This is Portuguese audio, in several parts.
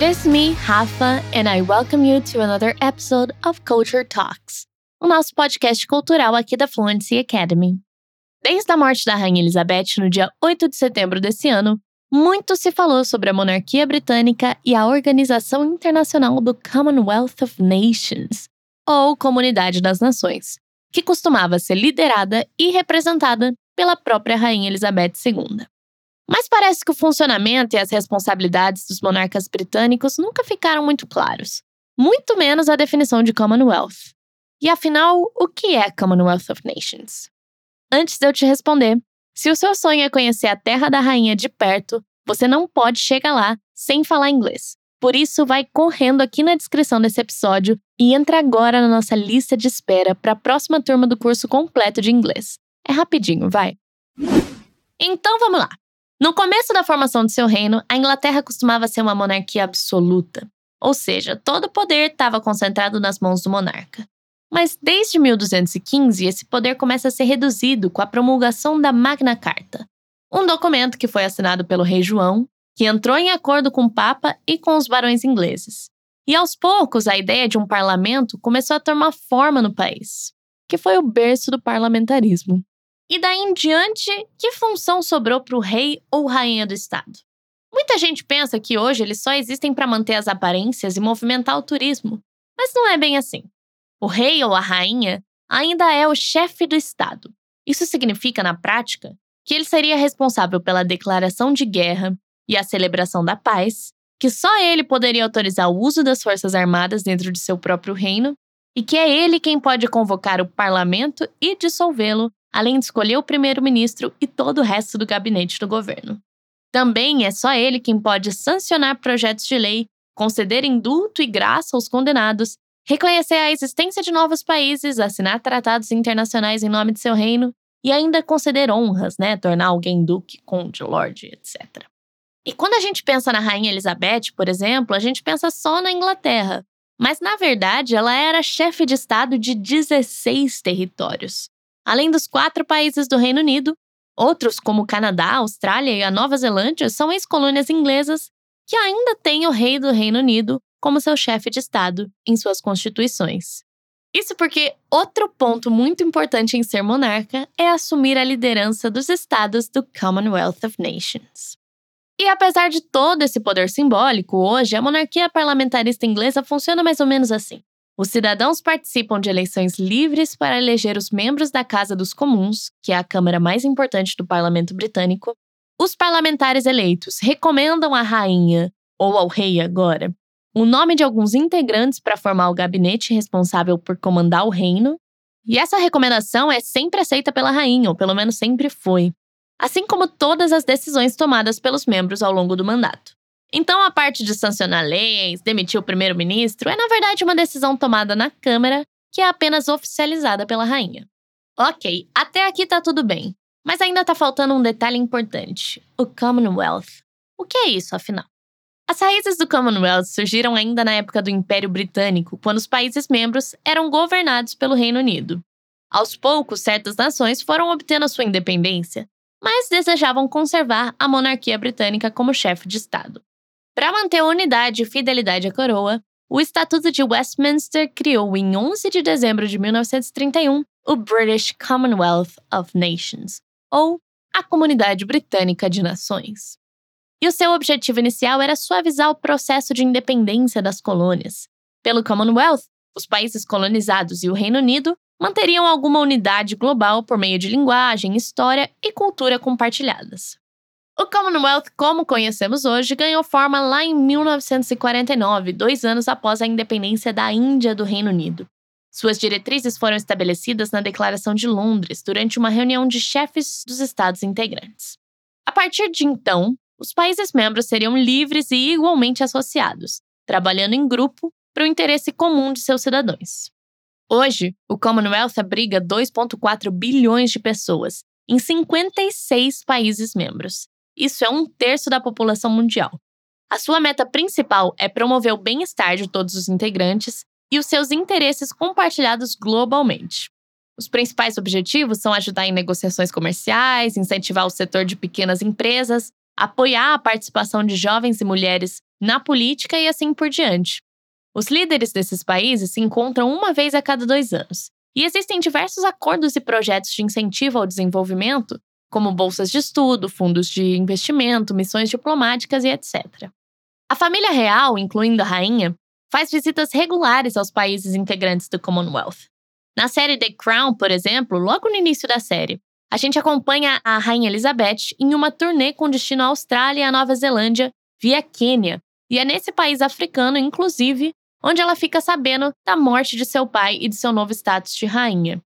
It is me, Rafa, and I welcome you to another episode of Culture Talks, o nosso podcast cultural aqui da Fluency Academy. Desde a morte da Rainha Elizabeth no dia 8 de setembro desse ano, muito se falou sobre a monarquia britânica e a Organização Internacional do Commonwealth of Nations, ou Comunidade das Nações, que costumava ser liderada e representada pela própria Rainha Elizabeth II. Mas parece que o funcionamento e as responsabilidades dos monarcas britânicos nunca ficaram muito claros, muito menos a definição de Commonwealth. E afinal, o que é Commonwealth of Nations? Antes de eu te responder, se o seu sonho é conhecer a Terra da Rainha de perto, você não pode chegar lá sem falar inglês. Por isso, vai correndo aqui na descrição desse episódio e entra agora na nossa lista de espera para a próxima turma do curso completo de inglês. É rapidinho, vai. Então vamos lá. No começo da formação de seu reino, a Inglaterra costumava ser uma monarquia absoluta, ou seja, todo o poder estava concentrado nas mãos do monarca. Mas desde 1215, esse poder começa a ser reduzido com a promulgação da Magna Carta, um documento que foi assinado pelo rei João, que entrou em acordo com o Papa e com os barões ingleses. E aos poucos, a ideia de um parlamento começou a tomar forma no país, que foi o berço do parlamentarismo. E daí em diante, que função sobrou para o rei ou rainha do Estado? Muita gente pensa que hoje eles só existem para manter as aparências e movimentar o turismo, mas não é bem assim. O rei ou a rainha ainda é o chefe do Estado. Isso significa, na prática, que ele seria responsável pela declaração de guerra e a celebração da paz, que só ele poderia autorizar o uso das forças armadas dentro de seu próprio reino, e que é ele quem pode convocar o parlamento e dissolvê-lo além de escolher o primeiro-ministro e todo o resto do gabinete do governo. Também é só ele quem pode sancionar projetos de lei, conceder indulto e graça aos condenados, reconhecer a existência de novos países, assinar tratados internacionais em nome de seu reino e ainda conceder honras, né, tornar alguém duque, conde, lord, etc. E quando a gente pensa na rainha Elizabeth, por exemplo, a gente pensa só na Inglaterra, mas na verdade ela era chefe de estado de 16 territórios. Além dos quatro países do Reino Unido, outros como Canadá, Austrália e a Nova Zelândia são ex-colônias inglesas que ainda têm o rei do Reino Unido como seu chefe de Estado em suas constituições. Isso porque outro ponto muito importante em ser monarca é assumir a liderança dos estados do Commonwealth of Nations. E apesar de todo esse poder simbólico, hoje a monarquia parlamentarista inglesa funciona mais ou menos assim. Os cidadãos participam de eleições livres para eleger os membros da Casa dos Comuns, que é a Câmara mais importante do parlamento britânico. Os parlamentares eleitos recomendam à rainha, ou ao rei agora, o nome de alguns integrantes para formar o gabinete responsável por comandar o reino. E essa recomendação é sempre aceita pela rainha, ou pelo menos sempre foi. Assim como todas as decisões tomadas pelos membros ao longo do mandato. Então, a parte de sancionar leis, demitir o primeiro-ministro, é na verdade uma decisão tomada na Câmara, que é apenas oficializada pela rainha. Ok, até aqui tá tudo bem. Mas ainda tá faltando um detalhe importante: o Commonwealth. O que é isso, afinal? As raízes do Commonwealth surgiram ainda na época do Império Britânico, quando os países membros eram governados pelo Reino Unido. Aos poucos, certas nações foram obtendo a sua independência, mas desejavam conservar a monarquia britânica como chefe de Estado. Para manter a unidade e fidelidade à coroa, o Estatuto de Westminster criou em 11 de dezembro de 1931 o British Commonwealth of Nations, ou a Comunidade Britânica de Nações. E o seu objetivo inicial era suavizar o processo de independência das colônias. Pelo Commonwealth, os países colonizados e o Reino Unido manteriam alguma unidade global por meio de linguagem, história e cultura compartilhadas. O Commonwealth, como conhecemos hoje, ganhou forma lá em 1949, dois anos após a independência da Índia do Reino Unido. Suas diretrizes foram estabelecidas na Declaração de Londres durante uma reunião de chefes dos Estados integrantes. A partir de então, os países membros seriam livres e igualmente associados, trabalhando em grupo para o interesse comum de seus cidadãos. Hoje, o Commonwealth abriga 2,4 bilhões de pessoas em 56 países membros isso é um terço da população mundial. A sua meta principal é promover o bem-estar de todos os integrantes e os seus interesses compartilhados globalmente. Os principais objetivos são ajudar em negociações comerciais, incentivar o setor de pequenas empresas, apoiar a participação de jovens e mulheres na política e assim por diante. Os líderes desses países se encontram uma vez a cada dois anos, e existem diversos acordos e projetos de incentivo ao desenvolvimento, como bolsas de estudo, fundos de investimento, missões diplomáticas e etc. A família real, incluindo a rainha, faz visitas regulares aos países integrantes do Commonwealth. Na série The Crown, por exemplo, logo no início da série, a gente acompanha a Rainha Elizabeth em uma turnê com destino à Austrália e à Nova Zelândia via Quênia, e é nesse país africano, inclusive, onde ela fica sabendo da morte de seu pai e de seu novo status de rainha.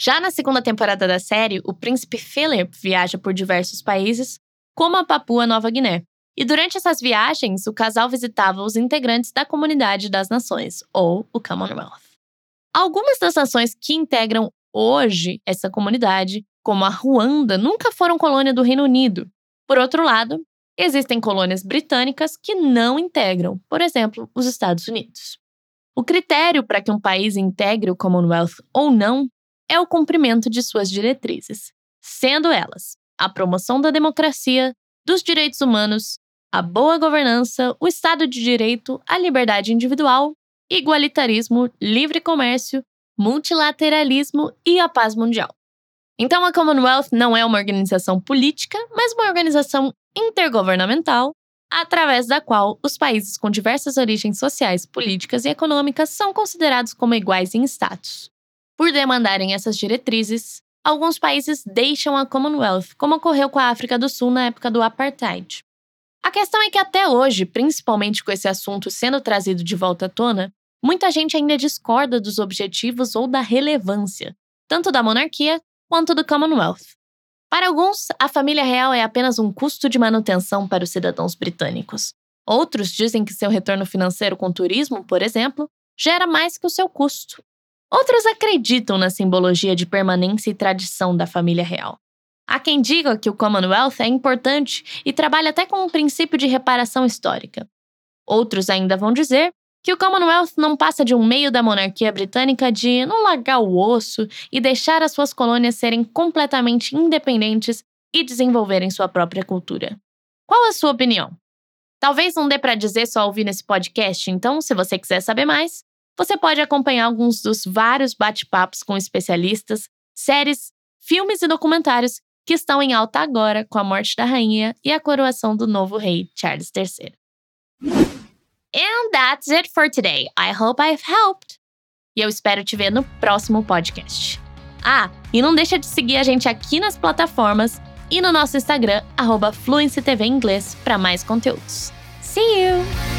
Já na segunda temporada da série, o príncipe Philip viaja por diversos países, como a Papua Nova Guiné. E durante essas viagens, o casal visitava os integrantes da Comunidade das Nações, ou o Commonwealth. Algumas das nações que integram hoje essa comunidade, como a Ruanda, nunca foram colônia do Reino Unido. Por outro lado, existem colônias britânicas que não integram, por exemplo, os Estados Unidos. O critério para que um país integre o Commonwealth ou não é o cumprimento de suas diretrizes, sendo elas a promoção da democracia, dos direitos humanos, a boa governança, o Estado de Direito, a liberdade individual, igualitarismo, livre comércio, multilateralismo e a paz mundial. Então, a Commonwealth não é uma organização política, mas uma organização intergovernamental, através da qual os países com diversas origens sociais, políticas e econômicas são considerados como iguais em status. Por demandarem essas diretrizes, alguns países deixam a Commonwealth, como ocorreu com a África do Sul na época do apartheid. A questão é que até hoje, principalmente com esse assunto sendo trazido de volta à tona, muita gente ainda discorda dos objetivos ou da relevância, tanto da monarquia quanto do Commonwealth. Para alguns, a família real é apenas um custo de manutenção para os cidadãos britânicos. Outros dizem que seu retorno financeiro com turismo, por exemplo, gera mais que o seu custo. Outros acreditam na simbologia de permanência e tradição da família real. Há quem diga que o Commonwealth é importante e trabalha até com um princípio de reparação histórica. Outros ainda vão dizer que o Commonwealth não passa de um meio da monarquia britânica de não largar o osso e deixar as suas colônias serem completamente independentes e desenvolverem sua própria cultura. Qual a sua opinião? Talvez não dê para dizer só ouvir nesse podcast, então, se você quiser saber mais, você pode acompanhar alguns dos vários bate-papos com especialistas, séries, filmes e documentários que estão em alta agora com a morte da rainha e a coroação do novo rei Charles III. And that's it for today. I hope I've helped. E eu espero te ver no próximo podcast. Ah, e não deixa de seguir a gente aqui nas plataformas e no nosso Instagram, arroba Inglês, para mais conteúdos. See you!